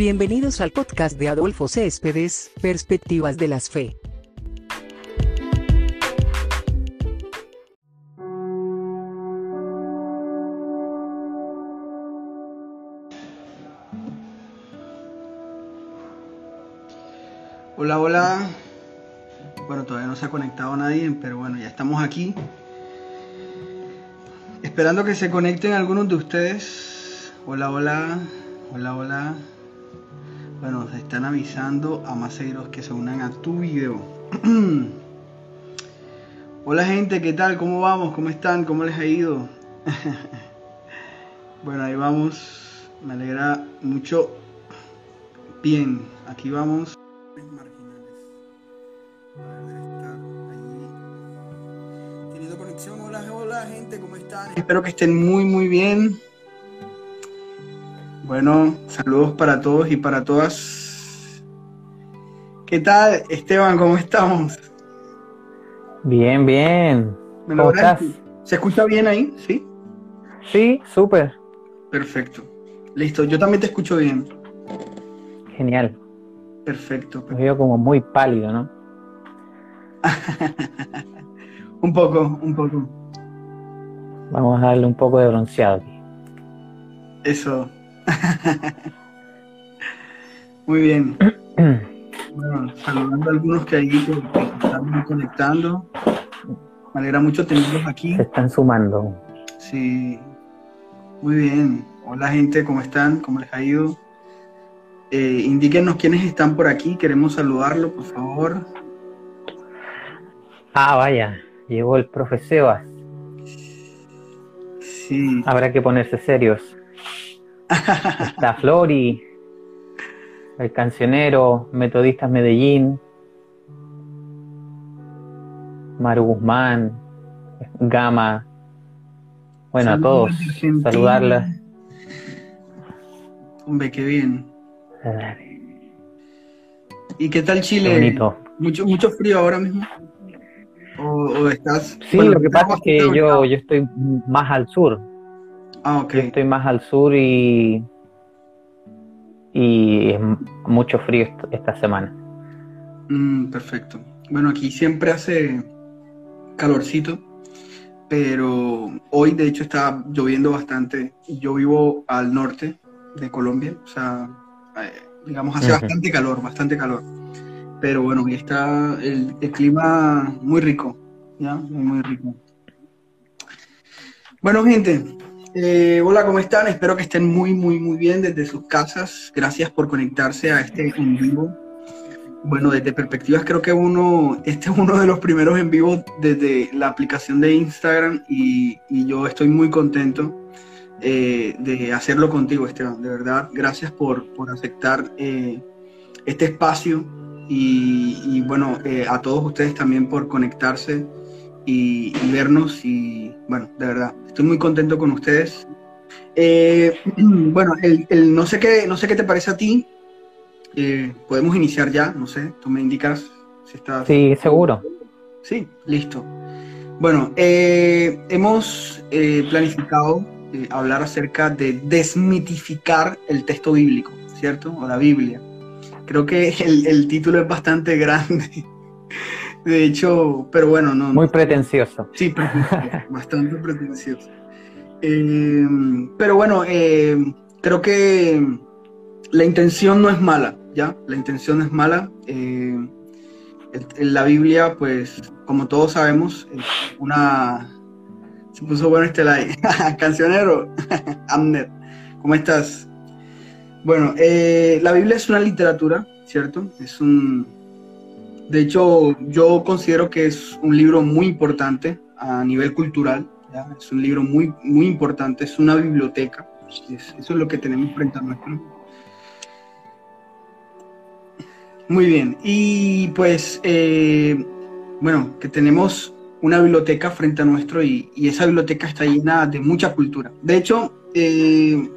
Bienvenidos al podcast de Adolfo Céspedes, Perspectivas de las Fe. Hola, hola. Bueno, todavía no se ha conectado nadie, pero bueno, ya estamos aquí. Esperando que se conecten algunos de ustedes. Hola, hola. Hola, hola. Bueno, se están avisando a maceros que se unan a tu video. hola gente, ¿qué tal? ¿Cómo vamos? ¿Cómo están? ¿Cómo les ha ido? bueno, ahí vamos. Me alegra mucho. Bien, aquí vamos. Hola, hola gente, ¿cómo están? Espero que estén muy, muy bien. Bueno, saludos para todos y para todas. ¿Qué tal, Esteban? ¿Cómo estamos? Bien, bien. ¿Me ¿Cómo estás? ¿Se escucha bien ahí? ¿Sí? Sí, súper. Perfecto. Listo, yo también te escucho bien. Genial. Perfecto. Me veo como muy pálido, ¿no? un poco, un poco. Vamos a darle un poco de bronceado aquí. Eso. Muy bien. Bueno, saludando a algunos que ahí que, están conectando. Me alegra mucho tenerlos aquí. Se están sumando. Sí. Muy bien. Hola gente, ¿cómo están? ¿Cómo les ha ido? Eh, indíquenos quiénes están por aquí. Queremos saludarlo, por favor. Ah, vaya. Llegó el profe Sebas. Sí. Habrá que ponerse serios. Está Flori, el cancionero, Metodistas Medellín, Maru Guzmán, Gama. Bueno, a todos, saludarlas. Hombre, qué bien. ¿Y qué tal Chile? bonito. ¿Mucho, ¿Mucho frío ahora mismo? ¿O, estás...? Sí, lo que pasa es que yo, yo estoy más al sur. Ah, ok. Yo estoy más al sur y, y es mucho frío esta semana. Mm, perfecto. Bueno, aquí siempre hace calorcito, pero hoy de hecho está lloviendo bastante. Yo vivo al norte de Colombia, o sea, eh, digamos, hace bastante calor, bastante calor. Pero bueno, hoy está el, el clima muy rico, ¿ya? Muy, muy rico. Bueno, gente, eh, hola, ¿cómo están? Espero que estén muy, muy, muy bien desde sus casas. Gracias por conectarse a este en vivo. Bueno, desde perspectivas creo que uno, este es uno de los primeros en vivo desde la aplicación de Instagram y, yo estoy muy contento eh, de hacerlo contigo, Esteban. De verdad, gracias por, aceptar eh, este espacio y, bueno, a todos ustedes también por conectarse y, vernos y bueno, de verdad, estoy muy contento con ustedes. Eh, bueno, el, no, sé qué, no sé qué te parece a ti. Eh, podemos iniciar ya, no sé, tú me indicas si estás... Sí, seguro. Sí, listo. Bueno, eh, hemos planificado hablar acerca de desmitificar el texto bíblico, ¿cierto? O la Biblia. Creo que el, el título es bastante grande. De hecho, pero bueno, no. Muy pretencioso. Sí, bastante pretencioso. Eh, pero bueno, eh, creo que la intención no es mala, ¿ya? La intención es mala. Eh, en la Biblia, pues, como todos sabemos, es una... Se puso bueno este like. Cancionero, Amner, ¿cómo estás? Bueno, la Biblia es una literatura, ¿cierto? Es un, de hecho, yo considero que es un libro muy importante a nivel cultural. Es un libro muy, muy importante, es una biblioteca. eso es lo que tenemos frente a nuestro. Muy bien, y pues, eh, bueno, que tenemos una biblioteca frente a nuestro y, esa biblioteca está llena de mucha cultura. De hecho, eh,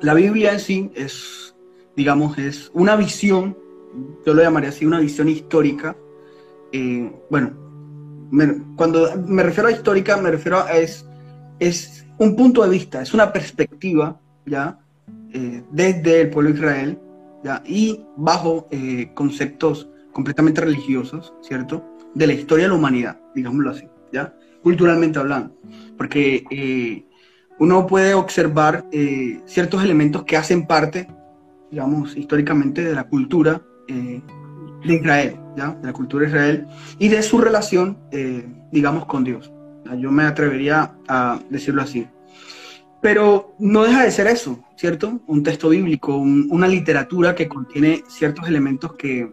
la Biblia en sí es, digamos, es una visión yo lo llamaría así, una visión histórica. Eh, bueno, cuando me refiero a histórica, me refiero a es, es un punto de vista, es una perspectiva, ¿ya? Eh, desde el pueblo de Israel, ¿ya? y bajo eh, conceptos completamente religiosos, ¿cierto? De la historia de la humanidad, digámoslo así, ¿ya? Culturalmente hablando. Porque eh, uno puede observar eh, ciertos elementos que hacen parte, digamos, históricamente de la cultura de Israel, ¿ya? De la cultura de Israel y de su relación, digamos, con Dios. Yo me atrevería a decirlo así. Pero no deja de ser eso, ¿cierto? Un texto bíblico, una literatura que contiene ciertos elementos que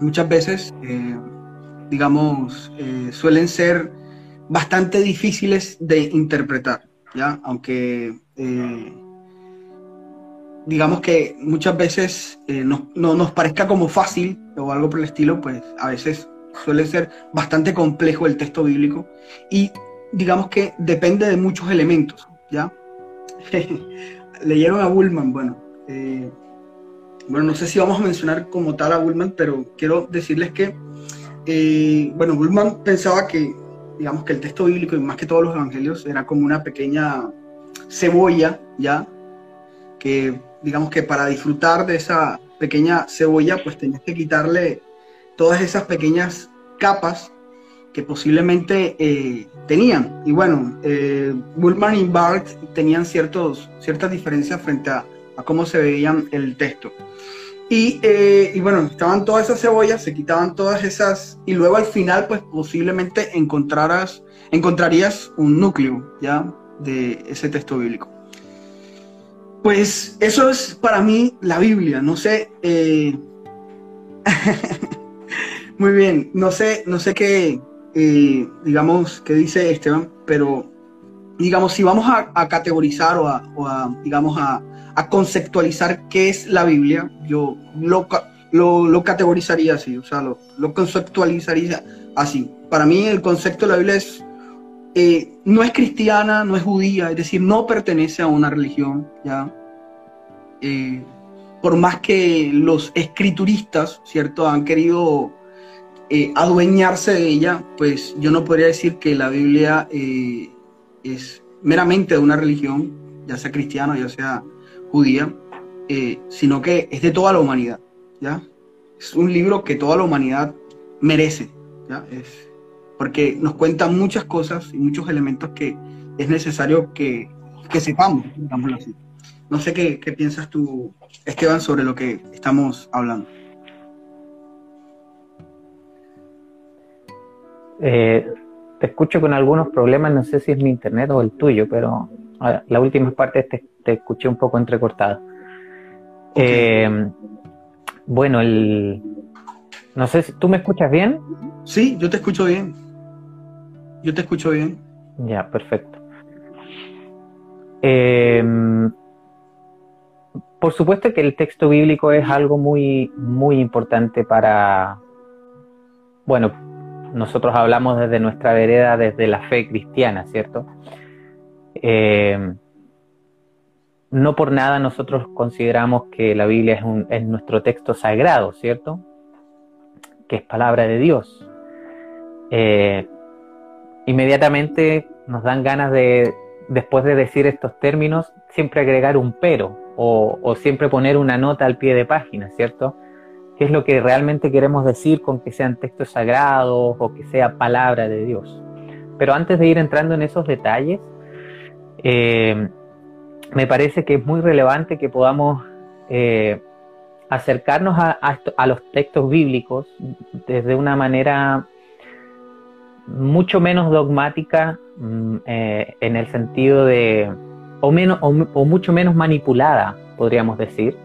muchas veces, eh, digamos, eh, suelen ser bastante difíciles de interpretar, ¿ya? Aunque, eh, digamos que muchas veces no, nos parezca como fácil o algo por el estilo, pues a veces suele ser bastante complejo el texto bíblico y digamos que depende de muchos elementos, ¿ya? Leyeron a Bullman, bueno. Eh, bueno, no sé si vamos a mencionar como tal a Bullman, pero quiero decirles que, eh, bueno, Bullman pensaba que, digamos, que el texto bíblico y más que todos los evangelios era como una pequeña cebolla, ¿ya? Que, digamos que para disfrutar de esa pequeña cebolla, pues tenías que quitarle todas esas pequeñas capas que posiblemente eh, tenían. Y bueno, eh, Bullman y Bart tenían ciertos, ciertas diferencias frente a, cómo se veían el texto. Y, eh, y, bueno, estaban todas esas cebollas, se quitaban todas esas, y luego al final, pues posiblemente encontraras, encontrarías un núcleo ya de ese texto bíblico. Pues eso es para mí la Biblia. No sé. Muy bien, no sé, no sé qué, digamos, que dice Esteban, pero digamos, si vamos a, categorizar o a, digamos, a, conceptualizar qué es la Biblia, yo lo, lo, categorizaría así, o sea, lo, conceptualizaría así. Para mí el concepto de la Biblia es, eh, no es cristiana, no es judía, es decir, no pertenece a una religión, ¿ya? Eh, por más que los escrituristas, ¿cierto?, han querido eh, adueñarse de ella, pues yo no podría decir que la Biblia es meramente de una religión, ya sea cristiana, ya sea judía, sino que es de toda la humanidad, ¿ya? Es un libro que toda la humanidad merece, ¿ya? Es, porque nos cuenta muchas cosas y muchos elementos que es necesario que, que sepamos, digámoslo así. No sé qué, qué piensas tú, Esteban, sobre lo que estamos hablando. Eh, te escucho con algunos problemas, no sé si es mi internet o el tuyo, pero la última parte te, te escuché un poco entrecortado. Eh, bueno, el, no sé si tú me escuchas bien. Sí, yo te escucho bien. Yo te escucho bien. Ya, perfecto. Eh, por supuesto que el texto bíblico es algo muy, muy importante para, bueno, nosotros hablamos desde nuestra vereda, desde la fe cristiana, ¿cierto? Eh, no por nada nosotros consideramos que la Biblia es, nuestro texto sagrado, ¿cierto? Que es palabra de Dios. Eh, inmediatamente nos dan ganas de, después de decir estos términos, siempre agregar un pero o, siempre poner una nota al pie de página, ¿cierto? qué es lo que realmente queremos decir con que sean textos sagrados o que sea palabra de Dios. Pero antes de ir entrando en esos detalles, eh, me parece que es muy relevante que podamos eh, acercarnos a, los textos bíblicos desde una manera mucho menos dogmática mm, eh, en el sentido de, o, menos, o, mucho menos manipulada, podríamos decir,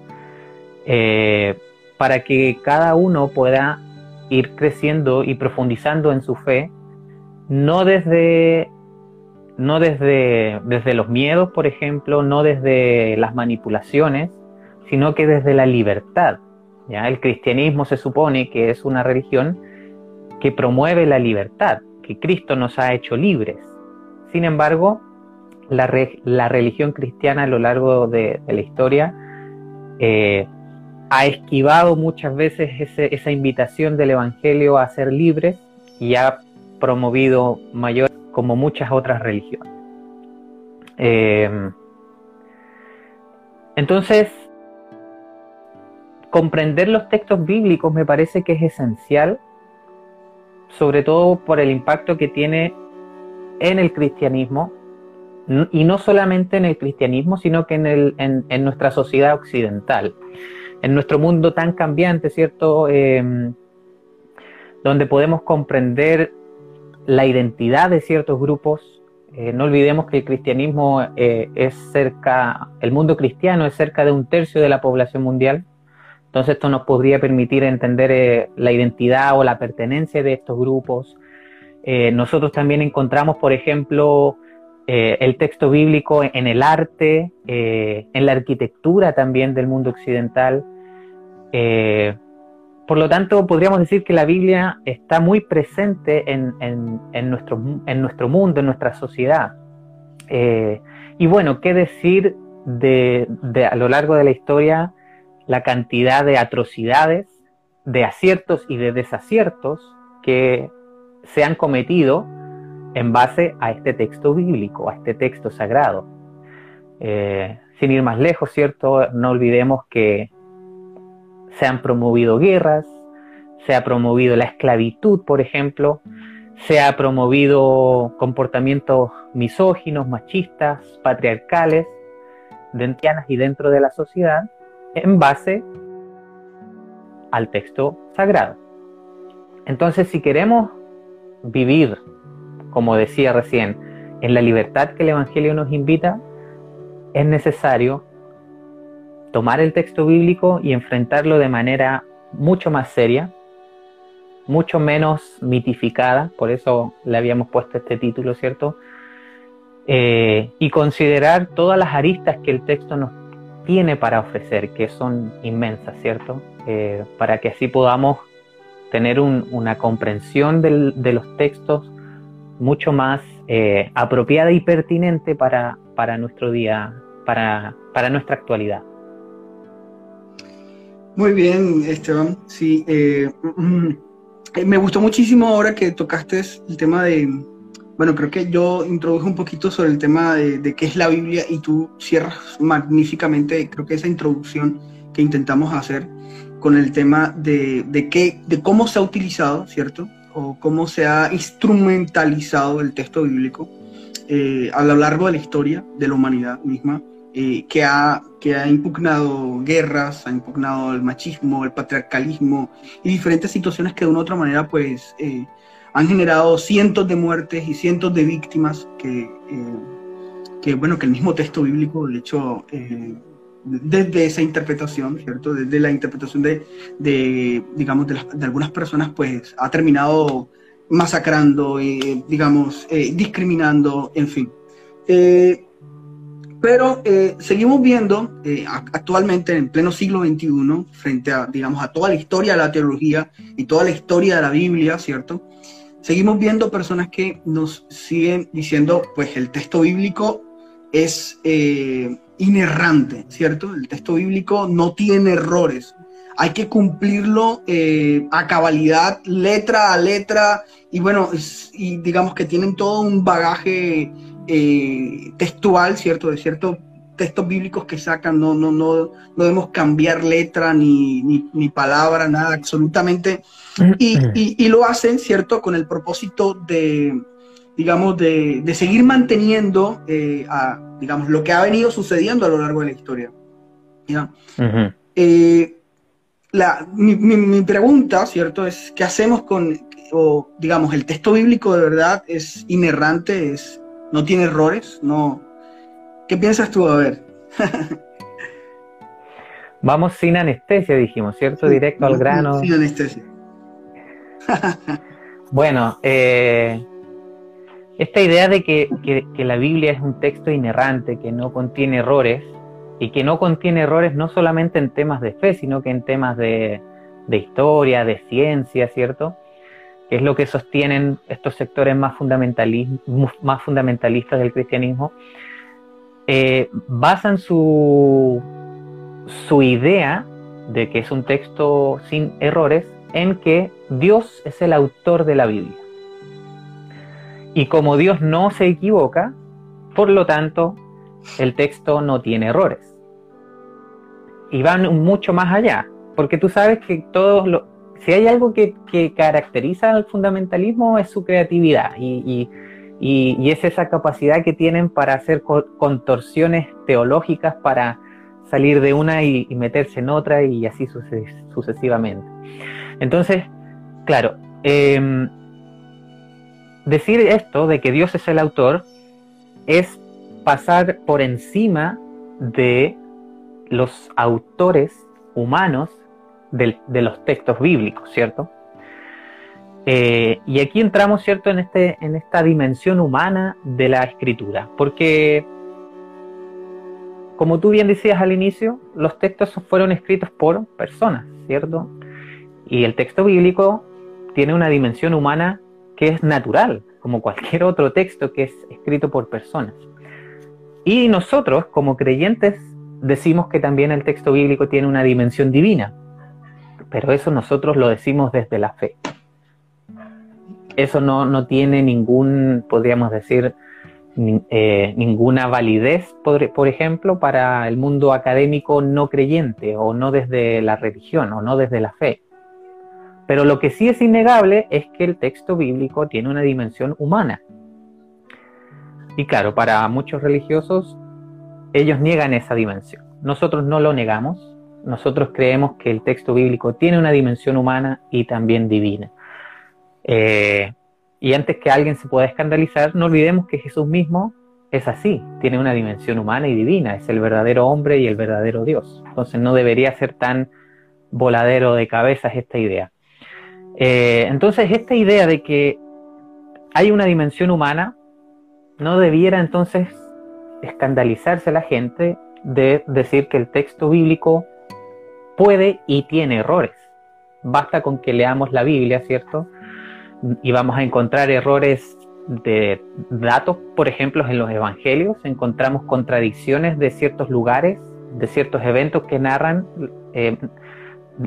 para que cada uno pueda ir creciendo y profundizando en su fe, no desde, no desde, desde los miedos, por ejemplo, no desde las manipulaciones, sino que desde la libertad. ¿ya? El cristianismo se supone que es una religión que promueve la libertad, que Cristo nos ha hecho libres. Sin embargo, la, religión cristiana a lo largo de, la historia eh, ha esquivado muchas veces esa invitación del Evangelio a ser libres y ha promovido mayor como muchas otras religiones. Eh, entonces, comprender los textos bíblicos me parece que es esencial, sobre todo por el impacto que tiene en el cristianismo, y no solamente en el cristianismo, sino que en, el, en, nuestra sociedad occidental, en nuestro mundo tan cambiante, ¿cierto? Em, donde podemos comprender la identidad de ciertos grupos. Eh, no olvidemos que el cristianismo eh, es cerca, el mundo cristiano es cerca de un tercio de la población mundial. Entonces esto nos podría permitir entender eh, la identidad o la pertenencia de estos grupos. nosotros también encontramos, por ejemplo, el texto bíblico en el arte, en la arquitectura también del mundo occidental. Por lo tanto, podríamos decir que la Biblia está muy presente en, nuestro, mundo, en nuestra sociedad. Eh, y bueno, ¿qué decir de, a lo largo de la historia la cantidad de atrocidades, de aciertos y de desaciertos que se han cometido en base a este texto bíblico, a este texto sagrado? Eh, sin ir más lejos, ¿cierto? No olvidemos que se han promovido guerras, se ha promovido la esclavitud, por ejemplo, se ha promovido comportamientos misóginos, machistas, patriarcales, dentianas y dentro de la sociedad, en base al texto sagrado. Entonces, si queremos vivir, como decía recién, en la libertad que el Evangelio nos invita, es necesario tomar el texto bíblico y enfrentarlo de manera mucho más seria, mucho menos mitificada, por eso le habíamos puesto este título, ¿cierto? Eh, y considerar todas las aristas que el texto nos tiene para ofrecer, que son inmensas, ¿cierto? Eh, para que así podamos tener una comprensión de los textos mucho más eh, apropiada y pertinente para, para nuestro día, para, para nuestra actualidad. Muy bien, Esteban. Sí, eh, mm, eh, me gustó muchísimo ahora que tocaste el tema de, bueno, creo que yo introduje un poquito sobre el tema de, qué es la Biblia y tú cierras magníficamente, creo que esa introducción que intentamos hacer con el tema de, de, qué, de cómo se ha utilizado, ¿cierto? O cómo se ha instrumentalizado el texto bíblico eh, a lo largo de la historia de la humanidad misma eh, que, ha, que ha impugnado guerras, ha impugnado el machismo, el patriarcalismo y diferentes situaciones que de una u otra manera pues eh, han generado cientos de muertes y cientos de víctimas que, eh, que bueno, que el mismo texto bíblico, de hecho, desde esa interpretación, ¿cierto? Desde la interpretación de, de digamos, de, de, algunas personas, pues ha terminado masacrando, digamos, discriminando, en fin. Pero eh, seguimos viendo eh, actualmente en pleno siglo XXI, frente a, digamos, a toda la historia de la teología y toda la historia de la Biblia, ¿cierto? Seguimos viendo personas que nos siguen diciendo, pues el texto bíblico es eh, inerrante, ¿cierto? El texto bíblico no tiene errores. Hay que cumplirlo a cabalidad, letra a letra, y bueno, digamos que tienen todo un bagaje eh, textual, ¿cierto? De ciertos textos bíblicos que sacan, no, no, no, no debemos cambiar letra ni, ni, palabra, nada, absolutamente. Y, lo hacen, ¿cierto? Con el propósito de, digamos, de, seguir manteniendo, eh, digamos, lo que ha venido sucediendo a lo largo de la historia. Eh, la, mi, mi, pregunta, ¿cierto? Es, ¿qué hacemos con, o, digamos, el texto bíblico de verdad es inerrante, es no tiene errores, no. ¿Qué piensas tú? A ver. Vamos sin anestesia, dijimos, ¿cierto? Directo al grano. Sin anestesia. bueno, eh, esta idea de que, la Biblia es un texto inerrante, que no contiene errores, y que no contiene errores no solamente en temas de fe, sino que en temas de, historia, de ciencia, ¿cierto? que es lo que sostienen estos sectores más, más fundamentalistas del cristianismo, eh, basan su idea de que es un texto sin errores en que Dios es el autor de la Biblia. Y como Dios no se equivoca, por lo tanto, el texto no tiene errores. Y van mucho más allá. porque tú sabes que todos los, si hay algo que, caracteriza al fundamentalismo es su creatividad y, es esa capacidad que tienen para hacer contorsiones teológicas para salir de una y, meterse en otra y así sucesivamente. Entonces, claro, em, decir esto de que Dios es el autor es pasar por encima de los autores humanos de los textos bíblicos, ¿cierto? Eh, y aquí entramos, ¿cierto?, en, este, en esta dimensión humana de la escritura, porque, como tú bien decías al inicio, los textos fueron escritos por personas, ¿cierto? Y el texto bíblico tiene una dimensión humana que es natural, como cualquier otro texto que es escrito por personas. Y nosotros, como creyentes, decimos que también el texto bíblico tiene una dimensión divina, pero eso nosotros lo decimos desde la fe. Eso no, tiene ningún, podríamos decir, eh, ninguna validez, por, ejemplo, para el mundo académico no creyente o no desde la religión o no desde la fe. Pero lo que sí es innegable es que el texto bíblico tiene una dimensión humana. Y claro, para muchos religiosos, ellos niegan esa dimensión. Nosotros no lo negamos, nosotros creemos que el texto bíblico tiene una dimensión humana y también divina. Eh, y antes que alguien se pueda escandalizar, no olvidemos que Jesús mismo es así, tiene una dimensión humana y divina, es el verdadero hombre y el verdadero Dios. Entonces no debería ser tan voladero de cabezas esta idea. Eh, entonces esta idea de que hay una dimensión humana no debiera entonces escandalizarse la gente de decir que el texto bíblico puede y tiene errores. Basta con que leamos la Biblia, ¿cierto? Y vamos a encontrar errores de datos, por ejemplo, en los evangelios, encontramos contradicciones de ciertos lugares, de ciertos eventos que narran. Eh,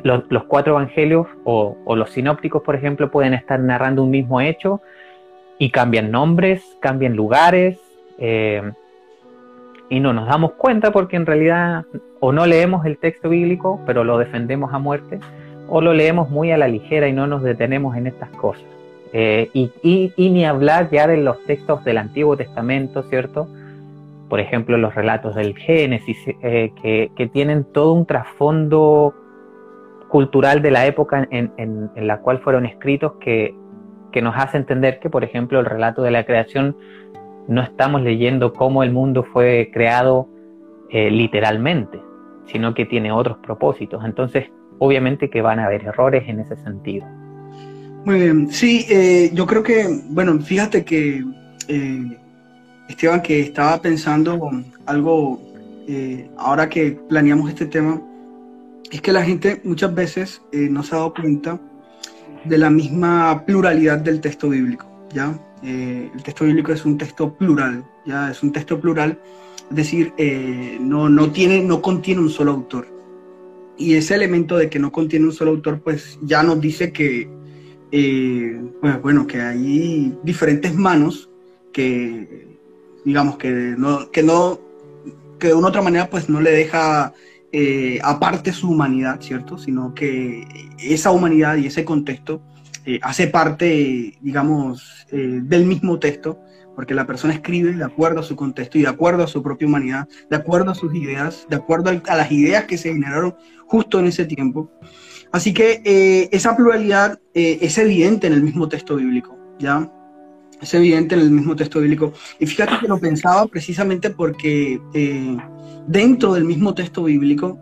los, cuatro evangelios o, los sinópticos, por ejemplo, pueden estar narrando un mismo hecho y cambian nombres, cambian lugares. Eh, y no nos damos cuenta porque en realidad o no leemos el texto bíblico, pero lo defendemos a muerte, o lo leemos muy a la ligera y no nos detenemos en estas cosas. Eh, y, ni hablar ya de los textos del Antiguo Testamento, ¿cierto? Por ejemplo, los relatos del Génesis, eh, que, tienen todo un trasfondo cultural de la época en, la cual fueron escritos que, que nos hace entender que, por ejemplo, el relato de la creación no estamos leyendo cómo el mundo fue creado eh, literalmente, sino que tiene otros propósitos. Entonces, obviamente que van a haber errores en ese sentido. Muy bien, sí, eh, yo creo que, bueno, fíjate que, eh, Esteban, que estaba pensando algo, ahora que planeamos este tema, es que la gente muchas veces no se ha dado cuenta de la misma pluralidad del texto bíblico, ¿ya? Eh, el texto bíblico es un texto plural, ya es un texto plural, es decir, eh, no, no, tiene, no contiene un solo autor. Y ese elemento de que no contiene un solo autor, pues ya nos dice que, eh, pues, bueno, que hay diferentes manos que, digamos, que no, que no, que de una otra manera, pues no le deja aparte su humanidad, ¿cierto? Sino que esa humanidad y ese contexto eh, hace parte, digamos, eh, del mismo texto, porque la persona escribe de acuerdo a su contexto y de acuerdo a su propia humanidad, de acuerdo a sus ideas, de acuerdo a las ideas que se generaron justo en ese tiempo. Así que eh, esa pluralidad es evidente en el mismo texto bíblico, ¿ya? Es evidente en el mismo texto bíblico. Y fíjate que lo pensaba precisamente porque dentro del mismo texto bíblico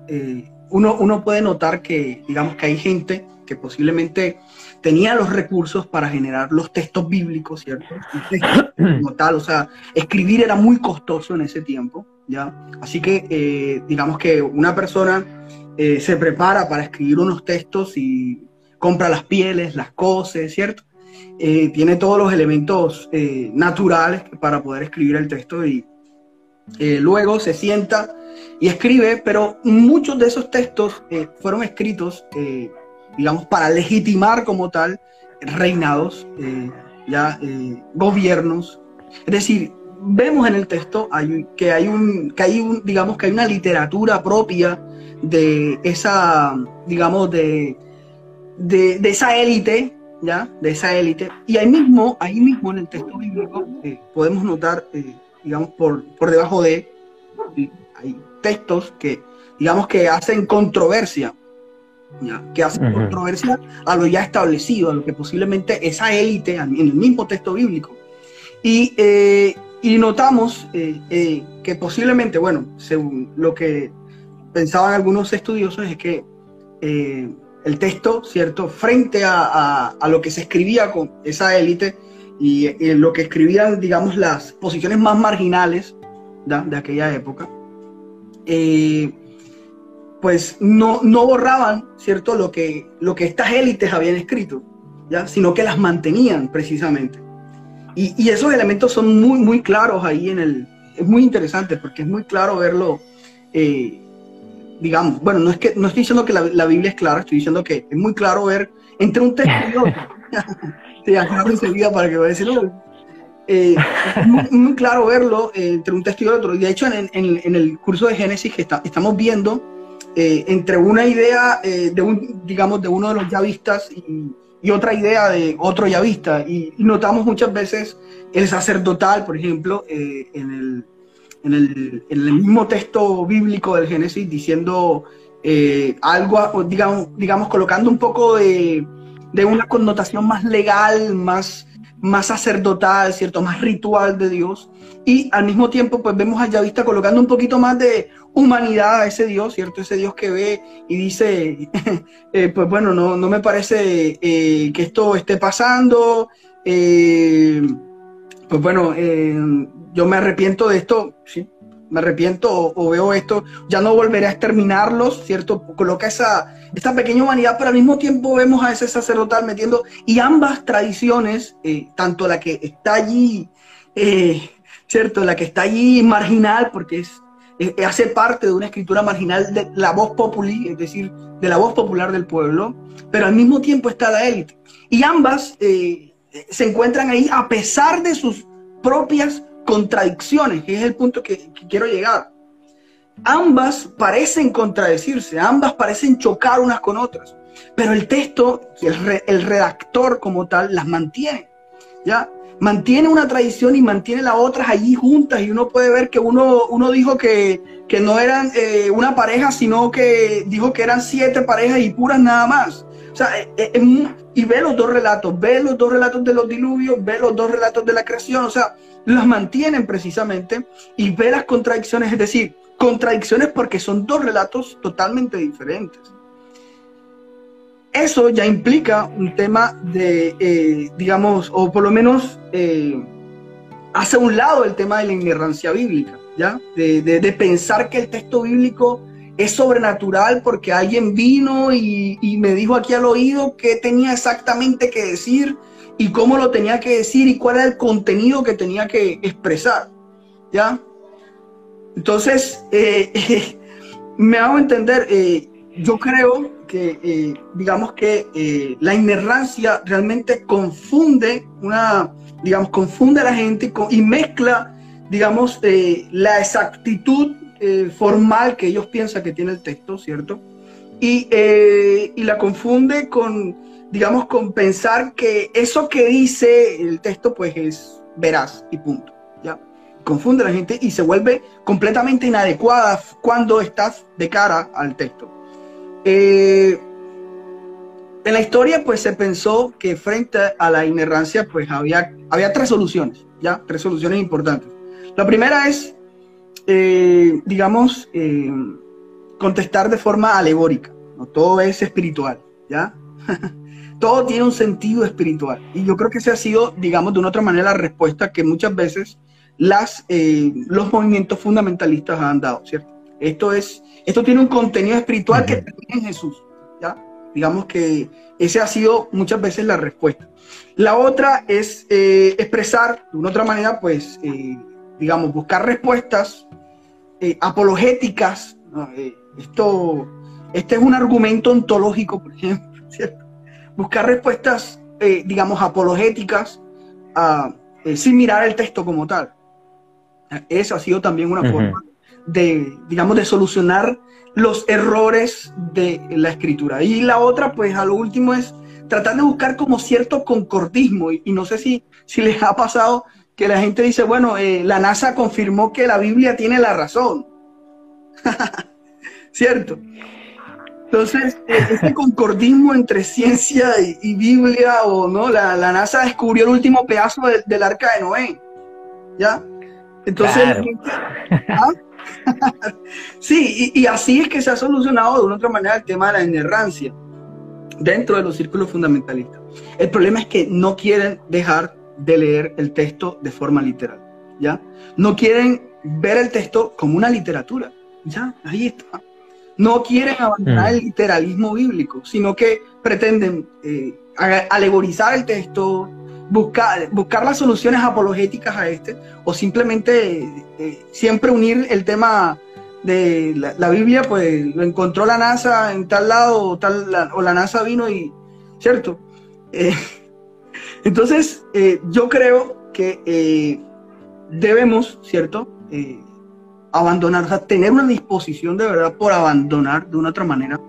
uno, uno puede notar que, digamos, que hay gente que posiblemente tenía los recursos para generar los textos bíblicos, ¿cierto? Como tal, o sea, escribir era muy costoso en ese tiempo, ¿ya? Así que, eh, digamos que una persona eh, se prepara para escribir unos textos y compra las pieles, las cose, ¿cierto? Eh, tiene todos los elementos naturales para poder escribir el texto y luego se sienta y escribe, pero muchos de esos textos fueron escritos digamos, para legitimar como tal reinados, eh, ya eh, gobiernos. Es decir, vemos en el texto que hay un, que hay un, digamos que hay una literatura propia de esa, digamos, de, de, esa élite, ¿ya? De esa élite. Y ahí mismo, ahí mismo en el texto bíblico eh, podemos notar, eh, digamos, por, por debajo de, hay textos que, digamos, que hacen controversia, ¿ya? Que hacen controversia a lo ya establecido, a lo que posiblemente esa élite, en el mismo texto bíblico. Y, eh, y notamos que posiblemente, bueno, según lo que pensaban algunos estudiosos, es que el texto, ¿cierto? Frente a, lo que se escribía con esa élite y, lo que escribían, digamos, las posiciones más marginales de aquella época, eh, pues no, no borraban, ¿cierto? Lo que, lo que estas élites habían escrito, ¿ya? Sino que las mantenían precisamente. Y, esos elementos son muy, muy claros ahí en el... Es muy interesante porque es muy claro verlo. Eh, digamos, bueno, no es que no estoy diciendo que la, Biblia es clara, estoy diciendo que es muy claro ver entre un texto y otro. Sí, aclaro enseguida para que vaya a decirlo. Eh, es muy, claro verlo eh, entre un texto y otro. Y de hecho, en, en, el curso de Génesis que estamos viendo eh, entre una idea de un, digamos, de uno de los yavistas y, y otra idea de otro yavista. Y, y, notamos muchas veces el sacerdotal, por ejemplo, en el en el, mismo texto bíblico del Génesis diciendo eh, algo, digamos, digamos, colocando un poco de, una connotación más legal, más, más sacerdotal, ¿cierto? Más ritual de Dios. Y al mismo tiempo, pues vemos a Yavista colocando un poquito más de humanidad a ese Dios, ¿cierto? Ese Dios que ve y dice, eh, pues bueno, no, me parece eh, que esto esté pasando. pues bueno, yo me arrepiento de esto, sí, me arrepiento o, veo esto, ya no volveré a exterminarlos, ¿cierto? Coloca esa, esta pequeña humanidad, pero al mismo tiempo vemos a ese sacerdotal metiendo, y ambas tradiciones, eh, tanto la que está allí, eh, ¿cierto? La que está allí marginal, porque es, hace parte de una escritura marginal de la voz populi, es decir, de la voz popular del pueblo, pero al mismo tiempo está la élite. Y ambas eh, se encuentran ahí a pesar de sus propias contradicciones, que es el punto que, quiero llegar. Ambas parecen contradecirse, ambas parecen chocar unas con otras, pero el texto y el, redactor como tal las mantiene, ¿ya? Mantiene una tradición y mantiene las otras allí juntas y uno puede ver que uno, uno dijo que, no eran eh, una pareja, sino que dijo que eran siete parejas y puras nada más. O sea, eh, eh, y ve los dos relatos, ve los dos relatos de los diluvios, ve los dos relatos de la creación, o sea, las mantienen precisamente y ve las contradicciones, es decir, contradicciones porque son dos relatos totalmente diferentes. Eso ya implica un tema de, eh, digamos, o por lo menos hace un lado el tema de la inerrancia bíblica, ¿ya? De, pensar que el texto bíblico es sobrenatural porque alguien vino y, y me dijo aquí al oído qué tenía exactamente que decir y cómo lo tenía que decir y cuál era el contenido que tenía que expresar. ¿Ya? Entonces, eh, me hago entender, eh, yo creo que, eh, digamos que la inerrancia realmente confunde una, digamos, confunde a la gente y, mezcla, digamos, la exactitud formal que ellos piensan que tiene el texto, ¿cierto? Y, y la confunde con digamos, con pensar que eso que dice el texto, pues es veraz y punto. ¿ya? Confunde a la gente y se vuelve completamente inadecuada cuando estás de cara al texto. Eh, en la historia, pues se pensó que frente a la inerrancia, pues había, había tres soluciones, ¿ya? Tres soluciones importantes. La primera es, eh, digamos, eh, contestar de forma alegórica, ¿no? Todo es espiritual, ¿ya? todo tiene un sentido espiritual. Y yo creo que esa ha sido, digamos, de una otra manera la respuesta que muchas veces las, eh, los movimientos fundamentalistas han dado, ¿cierto? Esto, es, esto tiene un contenido espiritual que termina en Jesús, ¿ya? Digamos que esa ha sido muchas veces la respuesta. La otra es eh, expresar de una otra manera, pues, eh, digamos, buscar respuestas apologéticas. esto, este es un argumento ontológico, por ejemplo, ¿cierto? buscar respuestas, eh, digamos, apologéticas, eh, sin mirar el texto como tal. Eso ha sido también una forma de, digamos, de solucionar los errores de la escritura. Y la otra, pues a lo último es tratar de buscar como cierto concordismo. Y, no sé si, si les ha pasado que la gente dice, bueno, eh, la NASA confirmó que la Biblia tiene la razón. ¿Cierto? Entonces, e, ese concordismo entre ciencia y, Biblia, o no, la, NASA descubrió el último pedazo del arca de Noé. ¿Ya? Entonces, ¿ah? sí, y, así es que se ha solucionado de una otra manera el tema de la inerrancia dentro de los círculos fundamentalistas. El problema es que no quieren dejar de leer el texto de forma literal, ¿ya? No quieren ver el texto como una literatura, ¿ya? Ahí está. No quieren abandonar mm. el literalismo bíblico, sino que pretenden eh, alegorizar el texto, buscar, buscar las soluciones apologéticas a este, o simplemente eh, siempre unir el tema de la, Biblia, pues lo encontró la NASA en tal lado, o, tal, la, o la NASA vino y, ¿cierto? Eh, entonces, eh, yo creo que debemos, ¿cierto? abandonar, o sea, tener una disposición de verdad por abandonar de una otra manera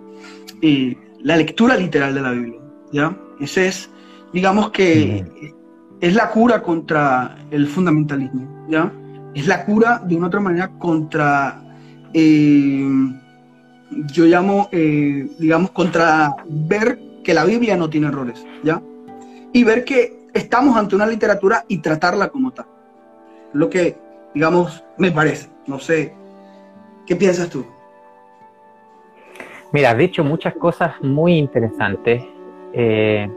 la lectura literal de la Biblia, ¿ya? Ese es digamos que es la cura contra el fundamentalismo, ¿ya? Es la cura de una otra manera contra, eh, yo llamo, eh, digamos, contra ver que la Biblia no tiene errores, ¿ya? Y ver que estamos ante una literatura y tratarla como tal. Lo que, digamos, me parece. No sé, ¿qué piensas tú? Mira, has dicho muchas cosas muy interesantes. Eh,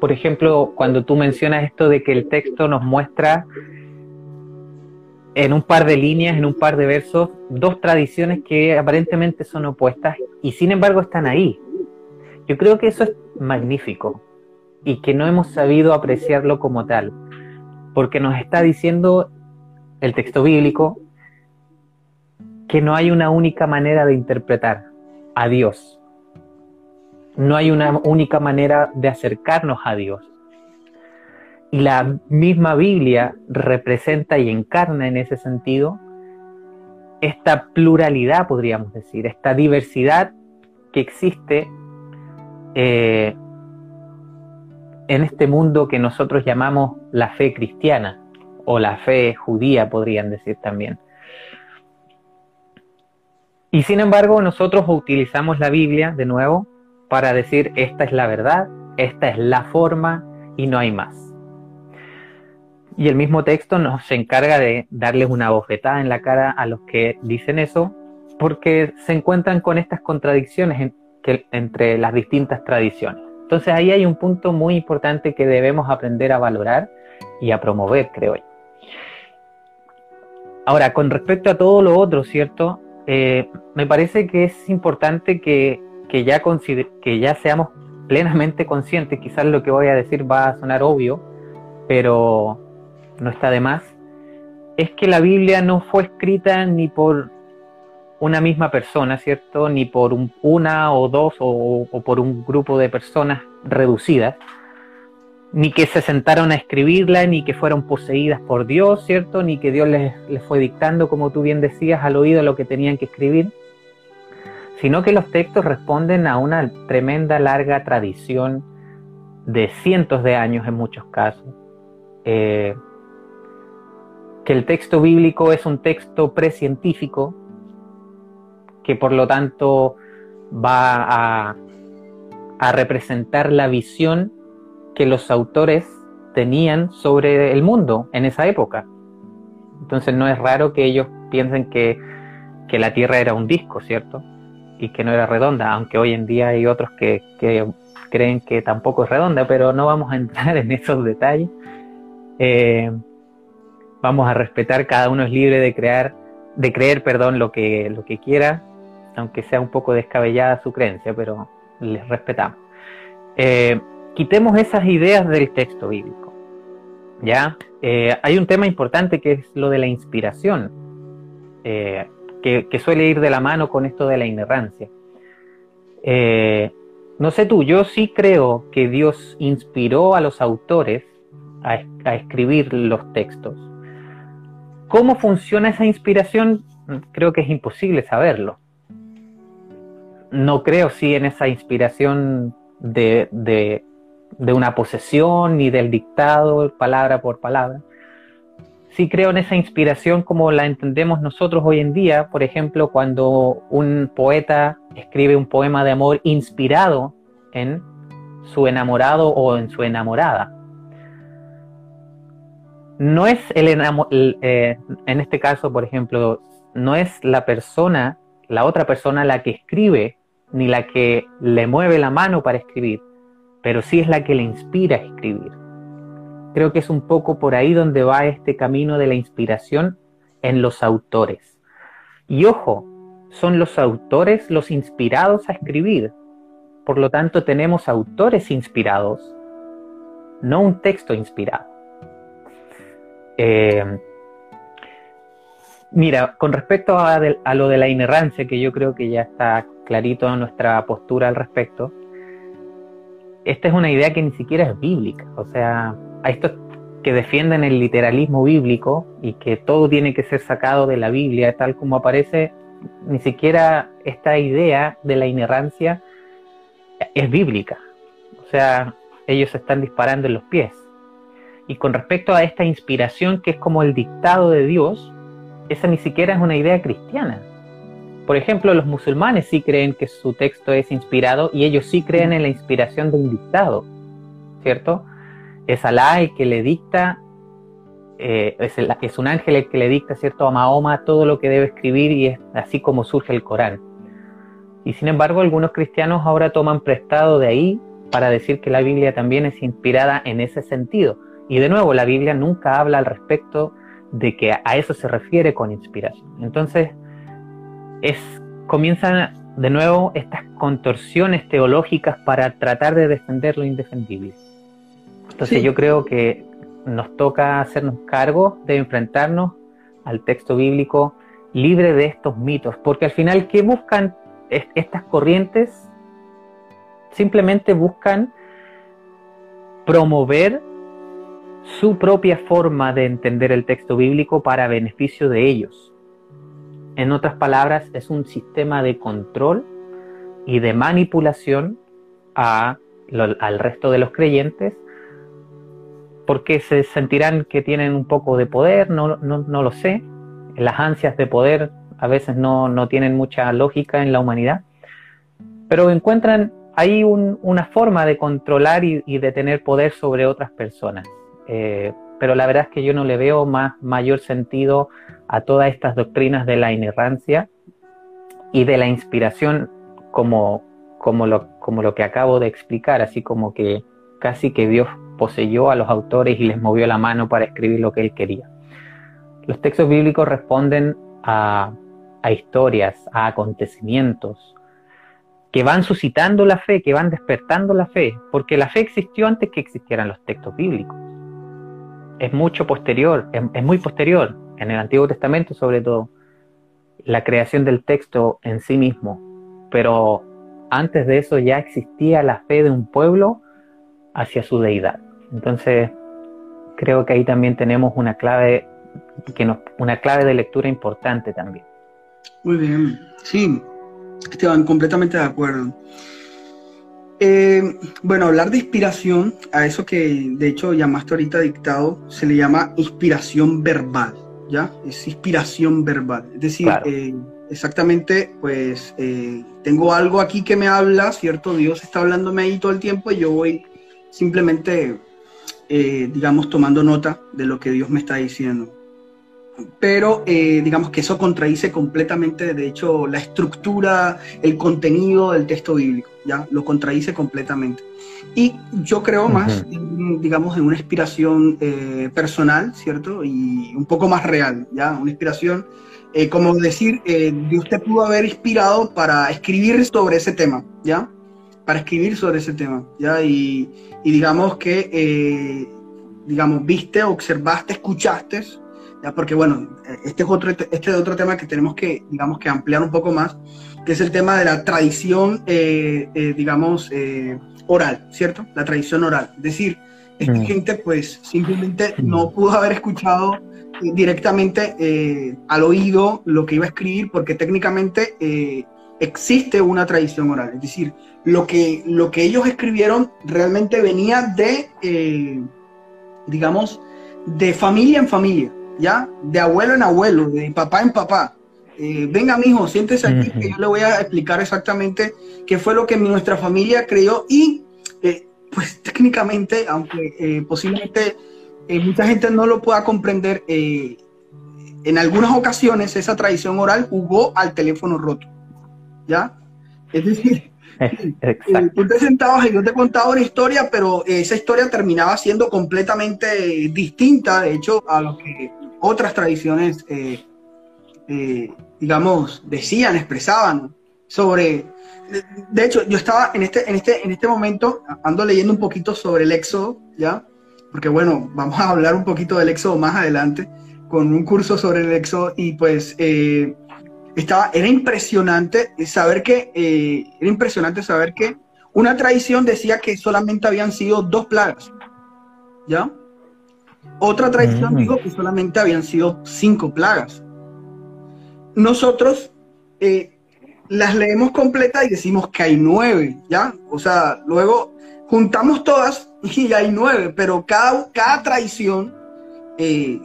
por ejemplo, cuando tú mencionas esto de que el texto nos muestra en un par de líneas, en un par de versos, dos tradiciones que aparentemente son opuestas y sin embargo están ahí. Yo creo que eso es magnífico y que no hemos sabido apreciarlo como tal, porque nos está diciendo el texto bíblico que no hay una única manera de interpretar a Dios, no hay una única manera de acercarnos a Dios. Y la misma Biblia representa y encarna en ese sentido esta pluralidad, podríamos decir, esta diversidad que existe eh, en este mundo que nosotros llamamos la fe cristiana o la fe judía, podrían decir también. Y sin embargo, nosotros utilizamos la Biblia, de nuevo, para decir esta es la verdad, esta es la forma y no hay más. Y el mismo texto nos encarga de darles una bofetada en la cara a los que dicen eso, porque se encuentran con estas contradicciones entre las distintas tradiciones. Entonces ahí hay un punto muy importante que debemos aprender a valorar y a promover, creo yo. Ahora, con respecto a todo lo otro, ¿cierto? Eh, me parece que es importante que que ya, que ya seamos plenamente conscientes, quizás lo que voy a decir va a sonar obvio, pero no está de más, es que la Biblia no fue escrita ni por una misma persona, ¿cierto? Ni por una o dos o, por un grupo de personas reducidas, ni que se sentaron a escribirla, ni que fueron poseídas por Dios, ¿cierto? Ni que Dios les, les fue dictando, como tú bien decías, al oído lo que tenían que escribir, sino que los textos responden a una tremenda larga tradición de cientos de años en muchos casos. Eh, que el texto bíblico es un texto precientífico, que por lo tanto va a, representar la visión que los autores tenían sobre el mundo en esa época. Entonces no es raro que ellos piensen que, que la Tierra era un disco, ¿cierto? y que no era redonda, aunque hoy en día hay otros que, creen que tampoco es redonda, pero no vamos a entrar en esos detalles. Eh, vamos a respetar, cada uno es libre de crear, de creer, perdón, lo que, lo que quiera, aunque sea un poco descabellada su creencia, pero les respetamos. Eh, quitemos esas ideas del texto bíblico. ¿Ya? Eh, hay un tema importante que es lo de la inspiración que, suele ir de la mano con esto de la inerrancia. Eh, no sé tú, yo sí creo que Dios inspiró a los autores a, escribir los textos cómo funciona esa inspiración, creo que es imposible saberlo. No creo si en esa inspiración de, de, de una posesión ni del dictado, palabra por palabra. Sí creo en esa inspiración como la entendemos nosotros hoy en día, por ejemplo, cuando un poeta escribe un poema de amor inspirado en su enamorado o en su enamorada. No es el, eh, en este caso, por ejemplo, no es la persona, la otra persona la que escribe, ni la que le mueve la mano para escribir, pero sí es la que le inspira a escribir. Creo que es un poco por ahí donde va este camino de la inspiración en los autores. Y ojo, son los autores los inspirados a escribir, por lo tanto, tenemos autores inspirados, no un texto inspirado. Eh, mira, con respecto a, lo de la inerrancia, que yo creo que ya está clarito nuestra postura al respecto, esta es una idea que ni siquiera es bíblica. O sea, a estos que defienden el literalismo bíblico y que todo tiene que ser sacado de la Biblia tal como aparece, ni siquiera esta idea de la inerrancia es bíblica. O sea, ellos se están disparando en los pies. Y con respecto a esta inspiración que es como el dictado de Dios, esa ni siquiera es una idea cristiana. Por ejemplo, los musulmanes sí creen que su texto es inspirado y ellos sí creen en la inspiración de un dictado, ¿cierto? Es Alá el que le dicta, eh, es, es un ángel el que le dicta, ¿cierto? A Mahoma todo lo que debe escribir y es así como surge el Corán. Y sin embargo, algunos cristianos ahora toman prestado de ahí para decir que la Biblia también es inspirada en ese sentido. Y de nuevo, la Biblia nunca habla al respecto de que a eso se refiere con inspiración. Entonces, es, comienzan de nuevo estas contorsiones teológicas para tratar de defender lo indefendible. Entonces yo creo que nos toca hacernos cargo de enfrentarnos al texto bíblico libre de estos mitos, porque al final, ¿qué buscan estas corrientes simplemente buscan promover su propia forma de entender el texto bíblico para beneficio de ellos. En otras palabras, es un sistema de control y de manipulación al resto de los creyentes porque se sentirán que tienen un poco de poder, no, no lo sé. Las ansias de poder a veces no, tienen mucha lógica en la humanidad, pero encuentran ahí una forma de controlar y, de tener poder sobre otras personas. Eh, pero la verdad es que yo no le veo más mayor sentido a todas estas doctrinas de la inerrancia y de la inspiración como, como, lo, como lo que acabo de explicar, así como que casi que Dios poseyó a los autores y les movió la mano para escribir lo que él quería. Los textos bíblicos responden a, a historias, a acontecimientos que van suscitando la fe, que van despertando la fe, porque la fe existió antes que existieran los textos bíblicos. Es mucho posterior, es, muy posterior, en el Antiguo Testamento sobre todo, la creación del texto en sí mismo, pero antes de eso ya existía la fe de un pueblo hacia su deidad. Entonces, creo que ahí también tenemos una clave, que una clave de lectura importante también. Muy bien, sí, Esteban, completamente de acuerdo. Eh, bueno, hablar de inspiración, a eso que de hecho llamaste ahorita dictado, se le llama inspiración verbal, ¿ya? Es inspiración verbal. Es decir, eh, exactamente, pues eh, tengo algo aquí que me habla, ¿cierto? Dios está hablándome ahí todo el tiempo y yo voy simplemente, digamos, tomando nota de lo que Dios me está diciendo pero eh, digamos que eso contradice completamente, de hecho, la estructura, el contenido del texto bíblico, ¿ya? Lo contradice completamente. Y yo creo más, digamos, en una inspiración eh, personal, ¿cierto? Y un poco más real, ¿ya? Una inspiración, eh, como decir, Dios te pudo haber inspirado para escribir sobre ese tema, ¿ya? Para escribir sobre ese tema, ¿ya? Y, y digamos que, digamos, viste, observaste, escuchaste, porque bueno, este es otro, este es otro tema que tenemos que, digamos, que ampliar un poco más, que es el tema de la tradición, eh, eh, digamos, eh, oral, ¿cierto? La tradición oral. Es decir, esta mm. gente pues simplemente no pudo haber escuchado directamente al oído lo que iba a escribir, porque técnicamente existe una tradición oral. Es decir, lo que, lo que ellos escribieron realmente venía de, digamos, de familia en familia, ¿ya? De abuelo en abuelo, de papá en papá. Eh, venga, mijo, siéntese aquí, que yo le voy a explicar exactamente qué fue lo que nuestra familia creyó y, eh, pues técnicamente, aunque eh, posiblemente mucha gente no lo pueda comprender, en algunas ocasiones esa tradición oral jugó al teléfono roto, ¿ya? Es decir, tú te sentabas y yo te contaba una historia, pero esa historia terminaba siendo completamente distinta, de hecho, a lo que otras tradiciones eh, digamos, decían, expresaban sobre... De, hecho, yo estaba en este, en, este, en este momento, ando leyendo un poquito sobre el éxodo, ¿ya? Porque bueno, vamos a hablar un poquito del éxodo más adelante, con un curso sobre el éxodo, y pues eh, estaba, era impresionante saber que, eh, era impresionante saber que una tradición decía que solamente habían sido dos plagas, ¿ya? Otra tradición mm. dijo que solamente habían sido cinco plagas nosotros eh, las leemos completas y decimos que hay nueve, ¿ya? O sea, luego juntamos todas y hay nueve, pero cada, cada tradición, eh,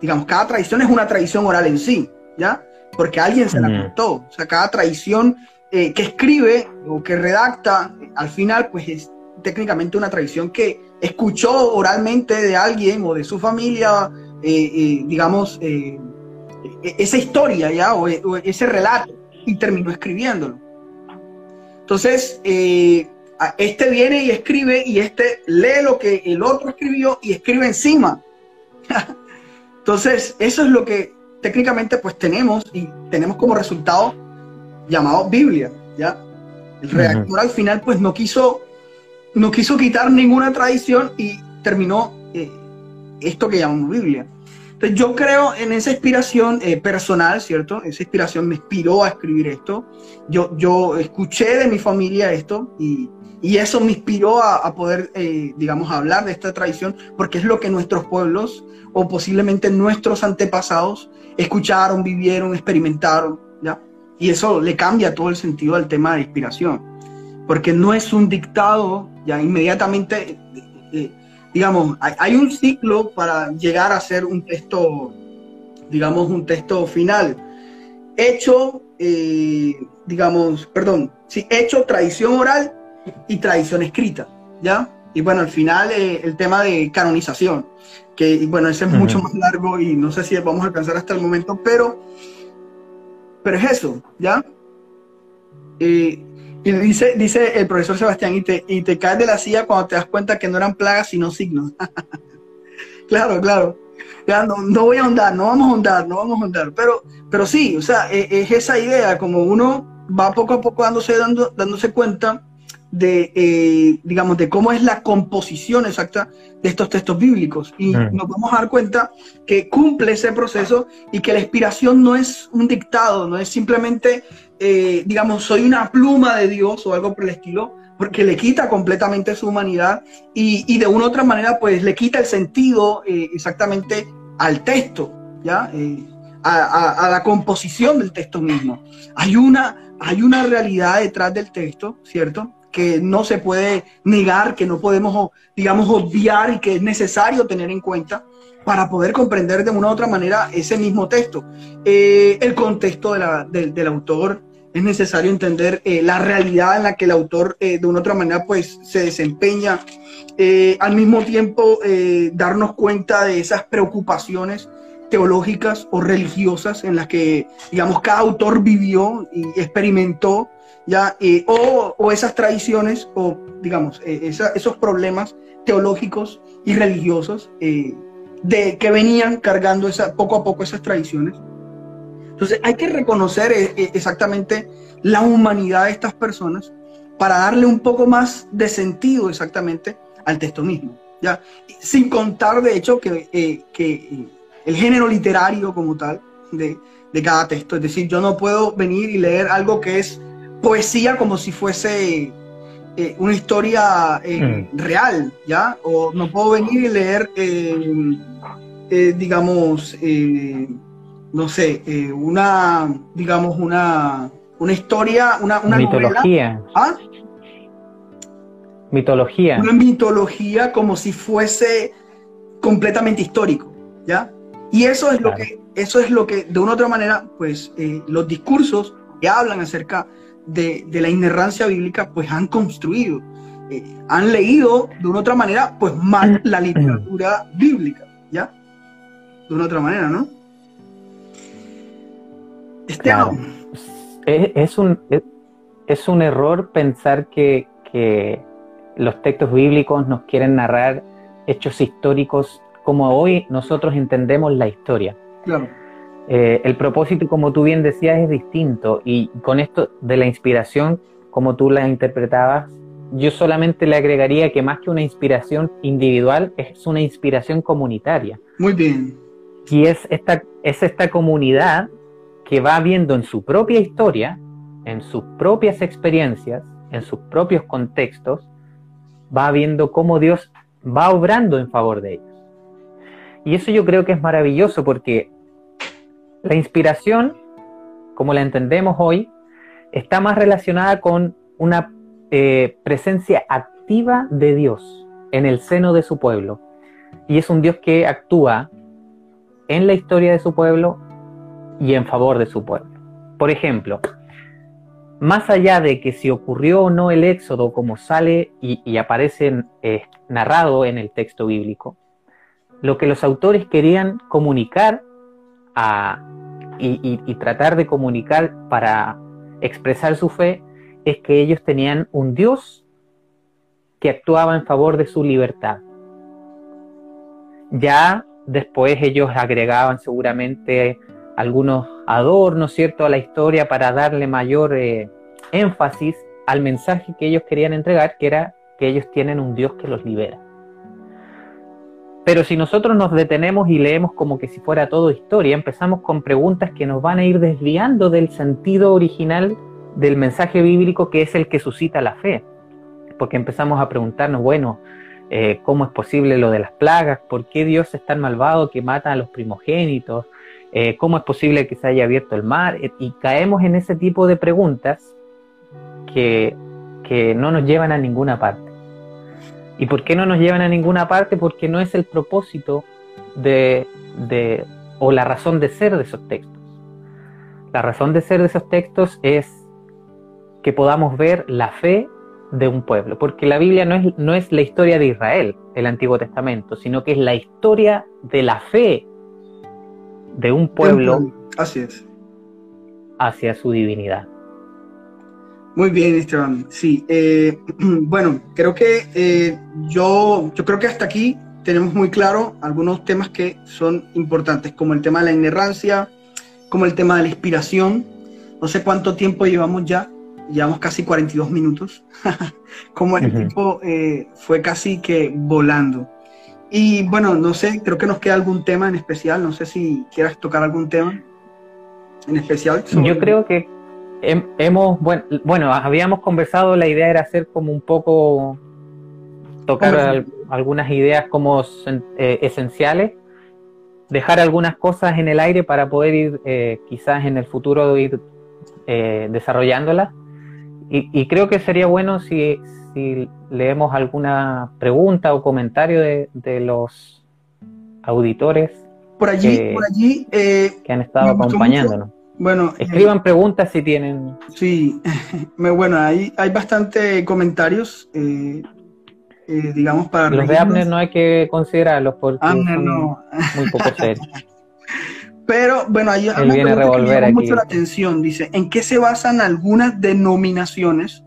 digamos, cada tradición es una tradición oral en sí, ¿ya? Porque alguien se la contó. O sea, cada tradición eh, que escribe o que redacta, al final, pues es técnicamente una tradición que escuchó oralmente de alguien o de su familia, digamos, esa historia ya, o, ese relato, y terminó escribiéndolo. Entonces, eh, este viene y escribe, y este lee lo que el otro escribió y escribe encima. Entonces, eso es lo que técnicamente pues tenemos, y tenemos como resultado llamado Biblia, ¿ya? El redactor al final pues no quiso, no quiso quitar ninguna tradición y terminó eh, esto que llamamos Biblia. Entonces yo creo en esa inspiración eh, personal, ¿cierto? Esa inspiración me inspiró a escribir esto. Yo, yo escuché de mi familia esto y, y eso me inspiró a, poder, eh, digamos, hablar de esta tradición, porque es lo que nuestros pueblos o posiblemente nuestros antepasados escucharon, vivieron, experimentaron, ¿ya? Y eso le cambia todo el sentido al tema de inspiración, porque no es un dictado, ya inmediatamente... Eh, digamos, hay, un ciclo para llegar a ser un texto, digamos, un texto final. Hecho, eh, digamos, perdón, sí, hecho, tradición oral y tradición escrita, ¿ya? Y bueno, al final eh, el tema de canonización, que bueno, ese es mucho más largo y no sé si vamos a alcanzar hasta el momento, pero, pero es eso, ¿ya? Eh, y dice, dice el profesor Sebastián, y te, y te caes de la silla cuando te das cuenta que no eran plagas, sino signos. claro, claro. Ya, no, no, voy a ahondar, no vamos a ahondar, no vamos a ahondar. Pero, pero sí, o sea, e, es, esa idea, como uno va poco a poco dándose, dando, dándose cuenta de, eh, digamos, de cómo es la composición exacta de estos textos bíblicos. Y mm. nos vamos a dar cuenta que cumple ese proceso y que la inspiración no es un dictado, no es simplemente eh, digamos, soy una pluma de Dios o algo por el estilo, porque le quita completamente su humanidad y, de una u otra manera, pues le quita el sentido eh, exactamente al texto, ¿ya? Eh, a, la composición del texto mismo. Hay una, hay una realidad detrás del texto, ¿cierto? Que no se puede negar, que no podemos, digamos, obviar y que es necesario tener en cuenta para poder comprender de una u otra manera ese mismo texto. el contexto del autor, es necesario entender eh, la realidad en la que el autor eh, de una otra manera pues se desempeña, eh, al mismo tiempo darnos cuenta de esas preocupaciones teológicas o religiosas en las que, digamos, cada autor vivió y experimentó, ya, o, o, esas tradiciones o, digamos, esos problemas teológicos y religiosos de que venían cargando esa, poco a poco esas tradiciones. Entonces hay que reconocer eh, eh, exactamente la humanidad de estas personas para darle un poco más de sentido exactamente al texto mismo. ¿ya? Sin contar, de hecho, que, eh, que el género literario como tal de, de, cada texto. Es decir, yo no puedo venir y leer algo que es poesía como si fuese una historia mm. real, ¿ya? O no puedo venir y leer eh, digamos, eh, no sé, eh, una, digamos, una, una historia, una, una mitología. ¿Ah? Mitología. Una mitología como si fuese completamente histórico, ¿ya? Y eso es lo que, eso es lo que, de una u otra manera, pues, los discursos que hablan acerca de, de, la inerrancia bíblica, pues han construido, han leído de una otra manera, pues mal la literatura bíblica, ¿ya? De una otra manera, ¿no? Es, un, es, un error pensar que, los textos bíblicos nos quieren narrar hechos históricos como hoy nosotros entendemos la historia. Eh, el propósito, como tú bien decías, es distinto y con esto de la inspiración, como tú la interpretabas, yo solamente le agregaría que más que una inspiración individual, es una inspiración comunitaria. Muy bien. Y es esta, es esta comunidad que va viendo en su propia historia, en sus propias experiencias, en sus propios contextos, va viendo cómo Dios va obrando en favor de ellos. Y eso yo creo que es maravilloso porque la inspiración, como la entendemos hoy, está más relacionada con una eh, presencia activa de Dios en el seno de su pueblo. Y es un Dios que actúa en la historia de su pueblo y en favor de su pueblo. Por ejemplo, más allá de que si ocurrió o no el éxodo como sale y, aparece eh, narrado en el texto bíblico, lo que los autores querían comunicar y, y tratar de comunicar para expresar su fe es que ellos tenían un Dios que actuaba en favor de su libertad. Ya después ellos agregaban seguramente algunos adornos, ¿cierto?, a la historia para darle mayor eh, énfasis al mensaje que ellos querían entregar, que era que ellos tienen un Dios que los libera. Pero si nosotros nos detenemos y leemos como que si fuera todo historia, empezamos con preguntas que nos van a ir desviando del sentido original del mensaje bíblico que es el que suscita la fe. Porque empezamos a preguntarnos, bueno, eh, ¿cómo es posible lo de las plagas? ¿Por qué Dios es tan malvado que mata a los primogénitos? Eh, cómo es posible que se haya abierto el mar, eh, y caemos en ese tipo de preguntas que, no nos llevan a ninguna parte. ¿Y por qué no nos llevan a ninguna parte? Porque no es el propósito de, de, o la razón de ser de esos textos. La razón de ser de esos textos es que podamos ver la fe de un pueblo, porque la Biblia no es, no es la historia de Israel, el Antiguo Testamento, sino que es la historia de la fe de un pueblo Así es. hacia su divinidad. Muy bien, Esteban. Sí, eh, bueno, creo que eh, yo, yo creo que hasta aquí tenemos muy claro algunos temas que son importantes, como el tema de la inerrancia, como el tema de la inspiración. No sé cuánto tiempo llevamos ya, llevamos casi 42 minutos, como el tiempo eh, fue casi que volando. Y bueno, no sé, creo que nos queda algún tema en especial. No sé si quieras tocar algún tema en especial. Yo creo que hemos, bueno, bueno, habíamos conversado, la idea era hacer como un poco, tocar algunas ideas como eh, esenciales, dejar algunas cosas en el aire para poder ir eh, quizás en el futuro ir eh, desarrollándolas. Y, y, creo que sería bueno si, si leemos alguna pregunta o comentario de, los auditores por allí, que, por allí eh, que han estado acompañándonos. Bueno, escriban preguntas si tienen. Sí, bueno, hay, hay bastante comentarios, eh, eh, digamos, para. Los de Abner no hay que considerarlos porque Abner no. muy poco serios. Pero bueno, hay una pregunta que me mucho la atención. Dice, ¿en qué se basan algunas denominaciones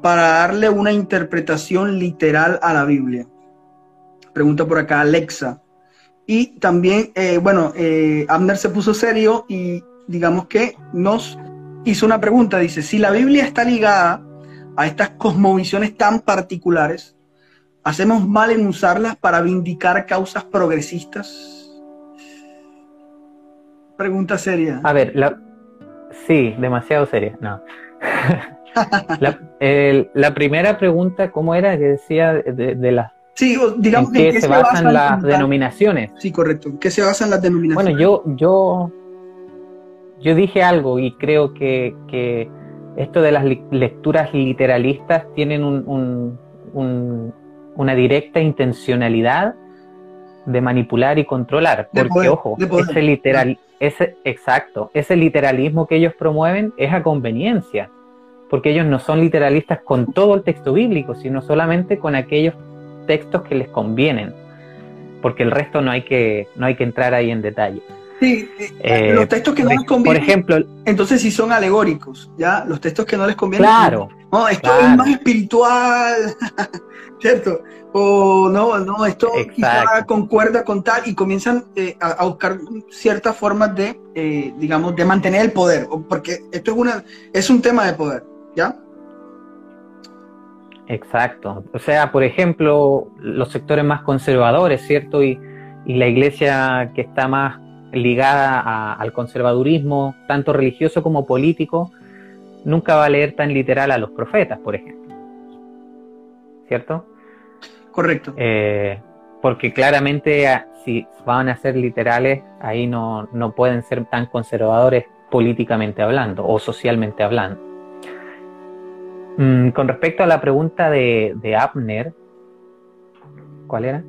para darle una interpretación literal a la Biblia? Pregunta por acá Alexa. Y también, eh, bueno, Abner se puso serio y digamos que nos hizo una pregunta. Dice, si la Biblia está ligada a estas cosmovisiones tan particulares, ¿hacemos mal en usarlas para vindicar causas progresistas? Pregunta seria. A ver, la... sí, demasiado seria. No. La, primera pregunta, ¿cómo era? Que decía de, las Sí, digamos ¿En qué, se, basan, las denominaciones? Sí, correcto. ¿Qué se basan las denominaciones? Bueno, yo, yo, yo dije algo y creo que, que esto de las lecturas literalistas tienen un, una directa intencionalidad de manipular y controlar. Porque, ojo, ese literal, ese, exacto, ese literalismo que ellos promueven es a conveniencia, porque ellos no son literalistas con todo el texto bíblico, sino solamente con aquellos textos que les convienen, porque el resto no hay que, no hay que entrar ahí en detalle. Sí, eh, los textos que no les convienen. Por ejemplo, entonces sí son alegóricos, ¿ya? Los textos que no les convienen. Claro. No, esto es más espiritual, ¿cierto? O no, no, esto quizá concuerda con tal y comienzan eh, a, buscar ciertas formas de, eh, digamos, de mantener el poder, porque esto es, una, es un tema de poder, ¿ya? Exacto. O sea, por ejemplo, los sectores más conservadores, ¿cierto? Y, y la iglesia que está más ligada al conservadurismo, tanto religioso como político, nunca va a leer tan literal a los profetas, por ejemplo. ¿Cierto? Correcto. Eh, porque claramente ah, si van a ser literales, ahí no, no pueden ser tan conservadores políticamente hablando o socialmente hablando. Mm, con respecto a la pregunta de, de Abner, ¿cuál era?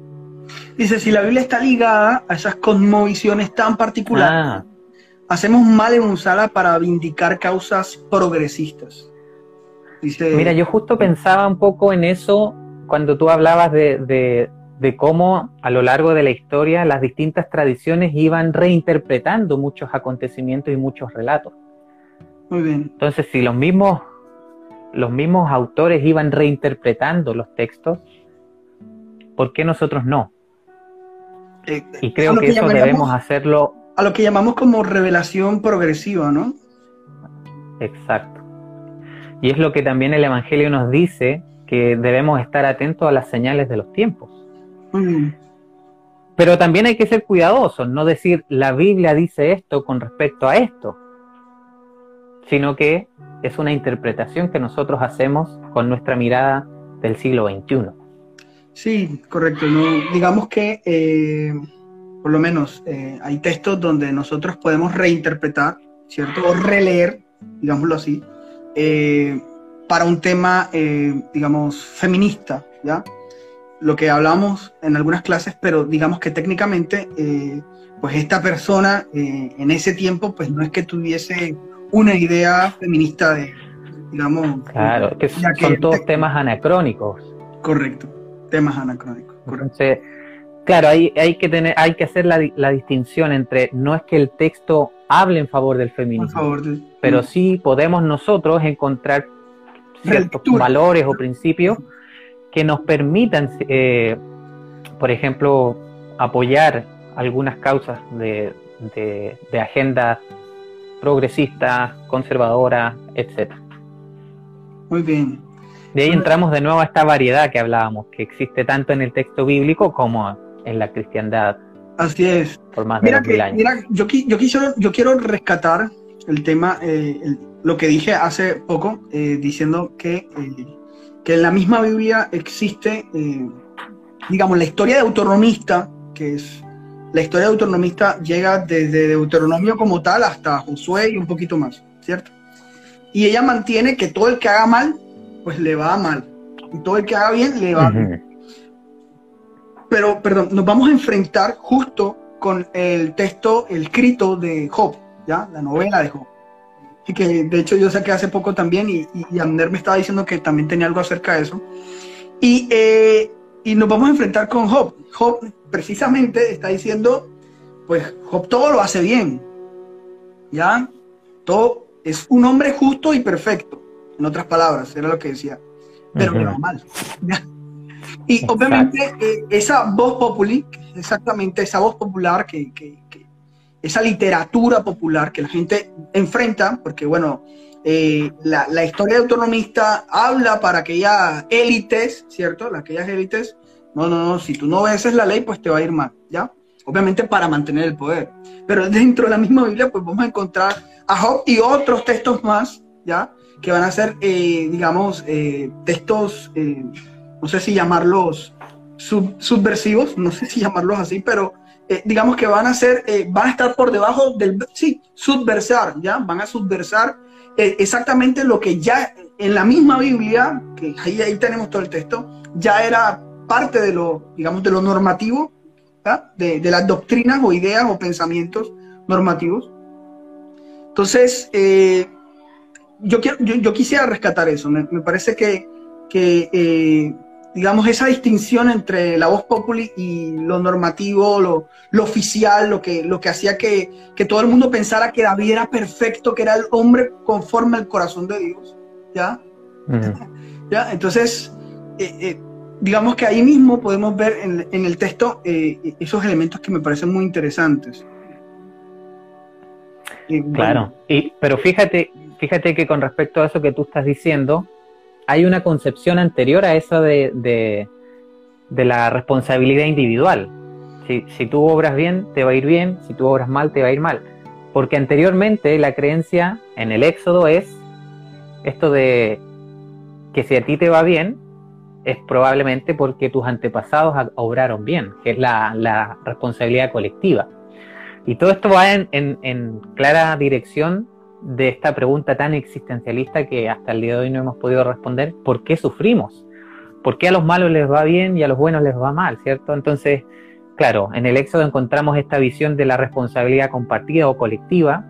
Dice, si la Biblia está ligada a esas cosmovisiones tan particulares, ah. hacemos mal en usarla para vindicar causas progresistas. Dice, Mira, yo justo pensaba un poco en eso cuando tú hablabas de, de, cómo a lo largo de la historia las distintas tradiciones iban reinterpretando muchos acontecimientos y muchos relatos. Muy bien. Entonces, si los mismos, los mismos autores iban reinterpretando los textos, ¿por qué nosotros no? Eh, y creo que, eso debemos hacerlo. A lo que llamamos como revelación progresiva, ¿no? Exacto. Y es lo que también el Evangelio nos dice, que debemos estar atentos a las señales de los tiempos. Pero también hay que ser cuidadosos, no decir la Biblia dice esto con respecto a esto, sino que es una interpretación que nosotros hacemos con nuestra mirada del siglo XXI. Sí, correcto. digamos que eh, por lo menos eh, hay textos donde nosotros podemos reinterpretar, ¿cierto? O releer, digámoslo así, eh, para un tema, digamos, feminista, ¿ya? Lo que hablamos en algunas clases, pero digamos que técnicamente, pues esta persona en ese tiempo, pues no es que tuviese una idea feminista de, digamos... Claro, que son todos temas anacrónicos. Correcto temas anacrónicos. Entonces, claro, hay, hay que tener, hay que hacer la, la, distinción entre no es que el texto hable en favor del feminismo, pero sí podemos nosotros encontrar ciertos valores o principios que nos permitan, eh, por ejemplo, apoyar algunas causas de, de, de agenda progresista, conservadora, etc. Muy bien. De ahí entramos de nuevo a esta variedad que hablábamos, que existe tanto en el texto bíblico como en la cristiandad. Así es. Por más de mira años. Mira, yo, yo, yo quiero rescatar el tema, eh, lo que dije hace poco, eh, diciendo que, eh, que en la misma Biblia existe, digamos, la historia de autonomista, que es la historia de autonomista llega desde Deuteronomio como tal hasta Josué y un poquito más, ¿cierto? Y ella mantiene que todo el que haga mal pues le va mal. Y todo el que haga bien le va bien. Pero, perdón, nos vamos a enfrentar justo con el texto, el escrito de Job, ¿ya? La novela de Job. Y que de hecho yo saqué hace poco también y, y, Ander me estaba diciendo que también tenía algo acerca de eso. Y, eh, y nos vamos a enfrentar con Job. Job precisamente está diciendo, pues Job todo lo hace bien, ¿ya? Todo es un hombre justo y perfecto en otras palabras, era lo que decía, pero que va mal. y obviamente eh, esa voz popular, exactamente esa voz popular, que, esa literatura popular que la gente enfrenta, porque bueno, eh, la, la, historia autonomista habla para aquellas élites, ¿cierto? Aquellas élites, no, no, no, si tú no obedeces la ley, pues te va a ir mal, ¿ya? Obviamente para mantener el poder. Pero dentro de la misma Biblia, pues vamos a encontrar a Job y otros textos más, ¿ya? Que van a ser, eh, digamos, eh, textos, eh, no sé si llamarlos subversivos, no sé si llamarlos así, pero eh, digamos que van a ser, eh, van a estar por debajo del, sí, subversar, ¿ya? Van a subversar eh, exactamente lo que ya en la misma Biblia, que ahí, ahí tenemos todo el texto, ya era parte de lo, digamos, de lo normativo, de, de, las doctrinas o ideas o pensamientos normativos. Entonces, yo, quiero, yo, yo, quisiera rescatar eso. Me, me parece que, que digamos, esa distinción entre la voz populi y lo normativo, lo, lo oficial, lo que, lo que hacía que, que, todo el mundo pensara que David era perfecto, que era el hombre conforme al corazón de Dios. ¿Ya? ¿Ya? Entonces, eh, eh, digamos que ahí mismo podemos ver en, en el texto eh, esos elementos que me parecen muy interesantes. claro, y, pero fíjate, fíjate que con respecto a eso que tú estás diciendo, hay una concepción anterior a esa de, de, la responsabilidad individual. Si, tú obras bien, te va a ir bien, si tú obras mal, te va a ir mal. Porque anteriormente la creencia en el Éxodo es esto de que si a ti te va bien, es probablemente porque tus antepasados obraron bien, que es la, responsabilidad colectiva. Y todo esto va en clara dirección de esta pregunta tan existencialista que hasta el día de hoy no hemos podido responder, ¿por qué sufrimos? ¿Por qué a los malos les va bien y a los buenos les va mal, cierto? Entonces, claro, en el Éxodo encontramos esta visión de la responsabilidad compartida o colectiva.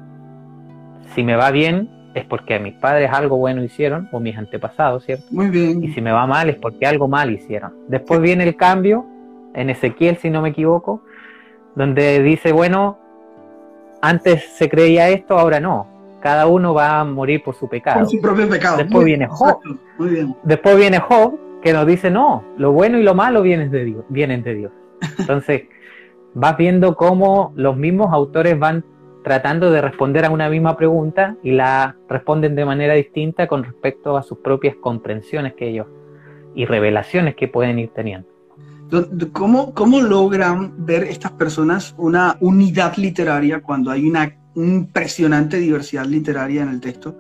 Si me va bien, es porque mis padres algo bueno hicieron, o mis antepasados, ¿cierto? Muy bien. Y si me va mal, es porque algo mal hicieron. Después viene el cambio, en Ezequiel, si no me equivoco, donde dice, bueno, antes se creía esto, ahora no cada uno va a morir por su pecado. Por su propio pecado. Después viene Job. Muy bien. Después viene Job, que nos dice, no, lo bueno y lo malo vienen de Dios. Vienen de Dios. Entonces, vas viendo cómo los mismos autores van tratando de responder a una misma pregunta y la responden de manera distinta con respecto a sus propias comprensiones que ellos y revelaciones que pueden ir teniendo. ¿Cómo, ¿Cómo logran ver estas personas una unidad literaria cuando hay una impresionante diversidad literaria en el texto.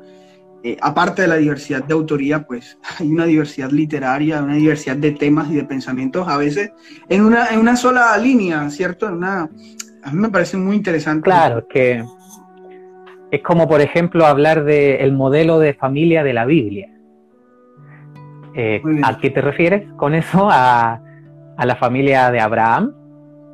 Eh, aparte de la diversidad de autoría, pues hay una diversidad literaria, una diversidad de temas y de pensamientos, a veces en una, en una sola línea, ¿cierto? En una, a mí me parece muy interesante. Claro, que es como, por ejemplo, hablar del modelo de familia de la Biblia. Eh, ¿A qué te refieres con eso? A, a la familia de Abraham,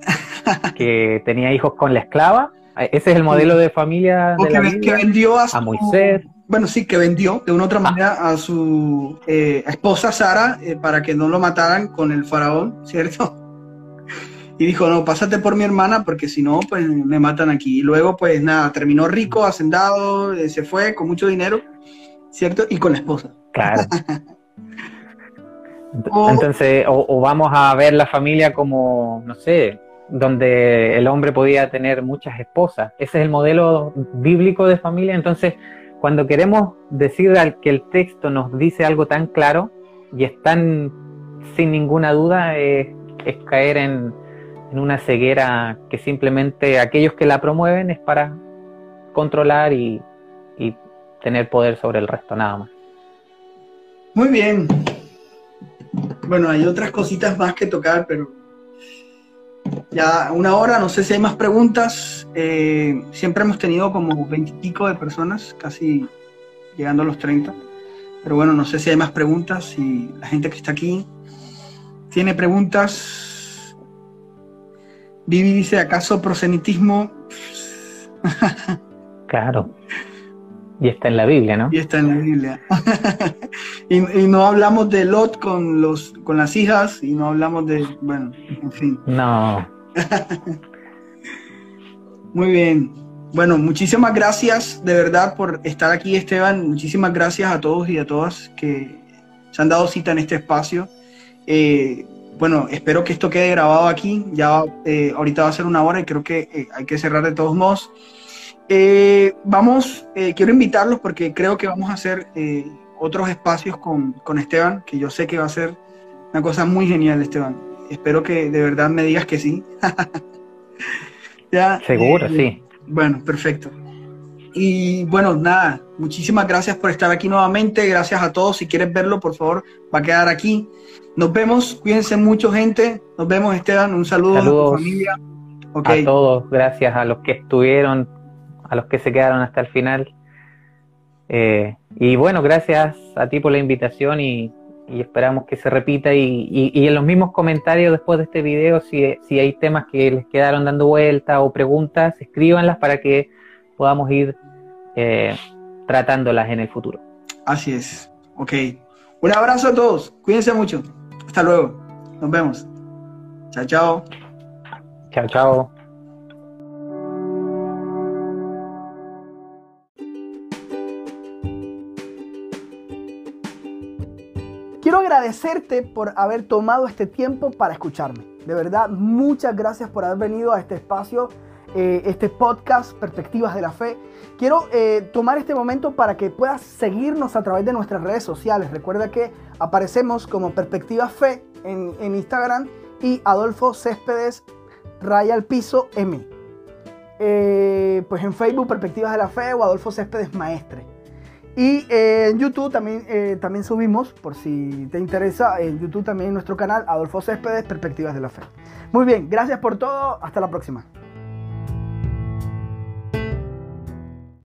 que tenía hijos con la esclava, ese es el modelo de familia de la que vendió a, Moisés. Bueno, sí, que vendió de una u otra ah. manera a su eh, esposa Sara eh, para que no lo mataran con el faraón, ¿cierto? Y dijo, no, pásate por mi hermana porque si no, pues me matan aquí. Y luego, pues nada, terminó rico, hacendado, eh, se fue con mucho dinero, ¿cierto? Y con la esposa. Claro. Entonces, o, vamos a ver la familia como, no sé, donde el hombre podía tener muchas esposas. Ese es el modelo bíblico de familia. Entonces, cuando queremos decir que el texto nos dice algo tan claro y es tan sin ninguna duda, es, caer en, una ceguera que simplemente aquellos que la promueven es para controlar y, y tener poder sobre el resto, nada más. Muy bien. Bueno, hay otras cositas más que tocar, pero ya una hora, no sé si hay más preguntas. Eh, siempre hemos tenido como veintipico de personas, casi llegando a los 30. Pero bueno, no sé si hay más preguntas, si la gente que está aquí tiene preguntas. Vivi dice, ¿acaso prosenitismo? claro. Y está en la Biblia, ¿no? Y está en la Biblia. y, no hablamos de Lot con, los, con las hijas y no hablamos de, bueno, en fin. No. Muy bien. Bueno, muchísimas gracias de verdad por estar aquí, Esteban. Muchísimas gracias a todos y a todas que se han dado cita en este espacio. Eh, bueno, espero que esto quede grabado aquí. Ya eh, ahorita va a ser una hora y creo que eh, hay que cerrar de todos modos. Vamos, quiero invitarlos porque creo que vamos a hacer otros espacios con, con Esteban, que yo sé que va a ser una cosa muy genial, Esteban. Espero que de verdad me digas que sí. ya, Seguro, eh, sí. Bueno, perfecto. Y bueno, nada, muchísimas gracias por estar aquí nuevamente. Gracias a todos. Si quieres verlo, por favor, va a quedar aquí. Nos vemos. Cuídense mucho, gente. Nos vemos, Esteban. Un saludo Saludos a tu familia. A todos, gracias a los que estuvieron, a los que se quedaron hasta el final. Eh, y bueno, gracias a ti por la invitación y, esperamos que se repita. Y, en los mismos comentarios después de este video, si, si hay temas que les quedaron dando vuelta o preguntas, escríbanlas para que podamos ir eh, tratándolas en el futuro. Así es. Ok. Un abrazo a todos. Cuídense mucho. Hasta luego. Nos vemos. Chao, chao. Chao, chao. Agradecerte por haber tomado este tiempo para escucharme. De verdad, muchas gracias por haber venido a este espacio eh, este podcast Perspectivas de la Fe. Quiero eh, tomar este momento para que puedas seguirnos a través de nuestras redes sociales. Recuerda que aparecemos como Perspectivas Fe en, Instagram y Adolfo Céspedes Raya Piso M. Eh, pues en Facebook Perspectivas de la Fe o Adolfo Céspedes Maestre. Y en YouTube también, también subimos, por si te interesa, en YouTube también nuestro canal Adolfo Céspedes Perspectivas de la Fe. Muy bien, gracias por todo, hasta la próxima.